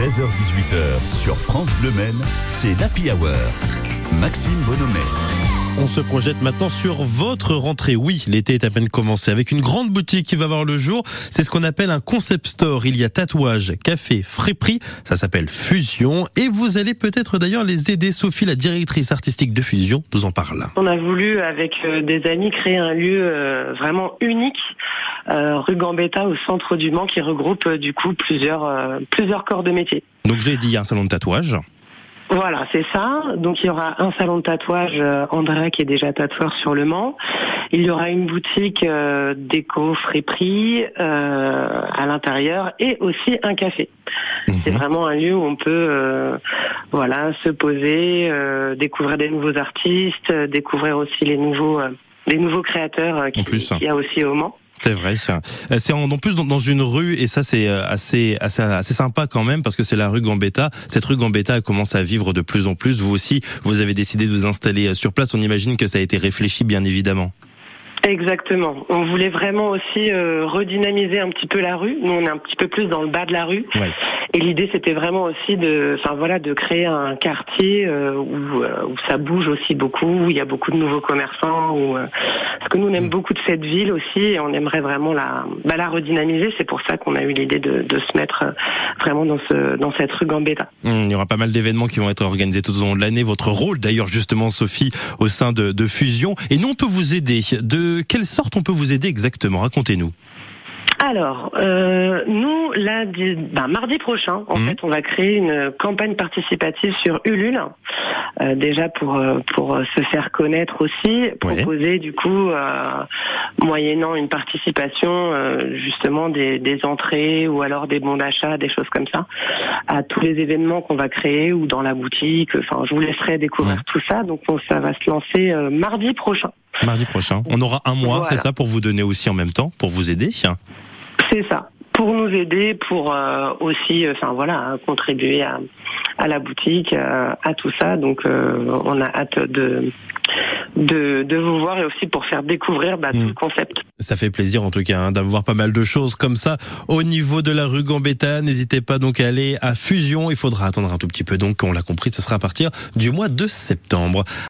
16h18h sur France Bleu Maine, c'est l'Happy Hour. Maxime Bonhomet. On se projette maintenant sur votre rentrée. Oui, l'été est à peine commencé avec une grande boutique qui va voir le jour. C'est ce qu'on appelle un concept store. Il y a tatouage, café, friperie. Ça s'appelle Fusion. Et vous allez peut-être d'ailleurs les aider. Sophie, la directrice artistique de Fusion, nous en parle. On a voulu, avec euh, des amis, créer un lieu euh, vraiment unique, rue Gambetta, au centre du Mans, qui regroupe du coup plusieurs, plusieurs corps de métier. Donc j'ai dit un salon de tatouage. Voilà, c'est ça. Donc il y aura un salon de tatouage, euh, André qui est déjà tatoueur sur le Mans. Il y aura une boutique euh, déco frais-prix euh, à l'intérieur et aussi un café. Mhm. C'est vraiment un lieu où on peut euh, voilà se poser, découvrir des nouveaux artistes, découvrir aussi les nouveaux les nouveaux créateurs qu'il y a aussi au Mans. C'est vrai. Euh, c'est en, plus dans, une rue et ça c'est euh, assez, assez assez sympa quand même parce que c'est la rue Gambetta. Cette rue Gambetta commence à vivre de plus en plus. Vous aussi, vous avez décidé de vous installer euh, sur place. On imagine que ça a été réfléchi bien évidemment. Exactement. On voulait vraiment aussi redynamiser un petit peu la rue. Nous, on est un petit peu plus dans le bas de la rue. Et l'idée, c'était vraiment aussi de, enfin voilà, de créer un quartier euh, où, euh, où, ça bouge aussi beaucoup, où il y a beaucoup de nouveaux commerçants. Où, euh, parce que nous, on aime mm. beaucoup de cette ville aussi, et on aimerait vraiment la, bah, la redynamiser. C'est pour ça qu'on a eu l'idée de, de, se mettre vraiment dans ce, dans cette rue Gambetta. Mm, il y aura pas mal d'événements qui vont être organisés tout au long de l'année. Votre rôle, d'ailleurs, justement, Sophie, au sein de, de Fusion. Et nous, on peut vous aider. De quelle sorte on peut vous aider exactement? Racontez-nous. Alors, euh, nous, là, ben, mardi prochain, en mhm. fait, on va créer une campagne participative sur Ulule, euh, déjà pour euh, pour se faire connaître aussi, proposer du coup, moyennant une participation, justement des, des, entrées ou alors des bons d'achat, des choses comme ça, à tous les événements qu'on va créer ou dans la boutique. Enfin, je vous laisserai découvrir tout ça. Donc, ça va se lancer mardi prochain. Mardi prochain. On aura un mois, c'est ça, pour vous donner aussi en même temps, pour vous aider. C'est ça. Pour nous aider, pour euh, aussi, euh, enfin voilà, contribuer à, à la boutique, euh, à tout ça. Donc, on a hâte de, de, de, vous voir et aussi pour faire découvrir bah, tout le hmm. concept. Ça fait plaisir en tout cas hein, d'avoir pas mal de choses comme ça au niveau de la rue Gambetta. N'hésitez pas donc à aller à Fusion. Il faudra attendre un tout petit peu donc, on l'a compris, ce sera à partir du mois de septembre.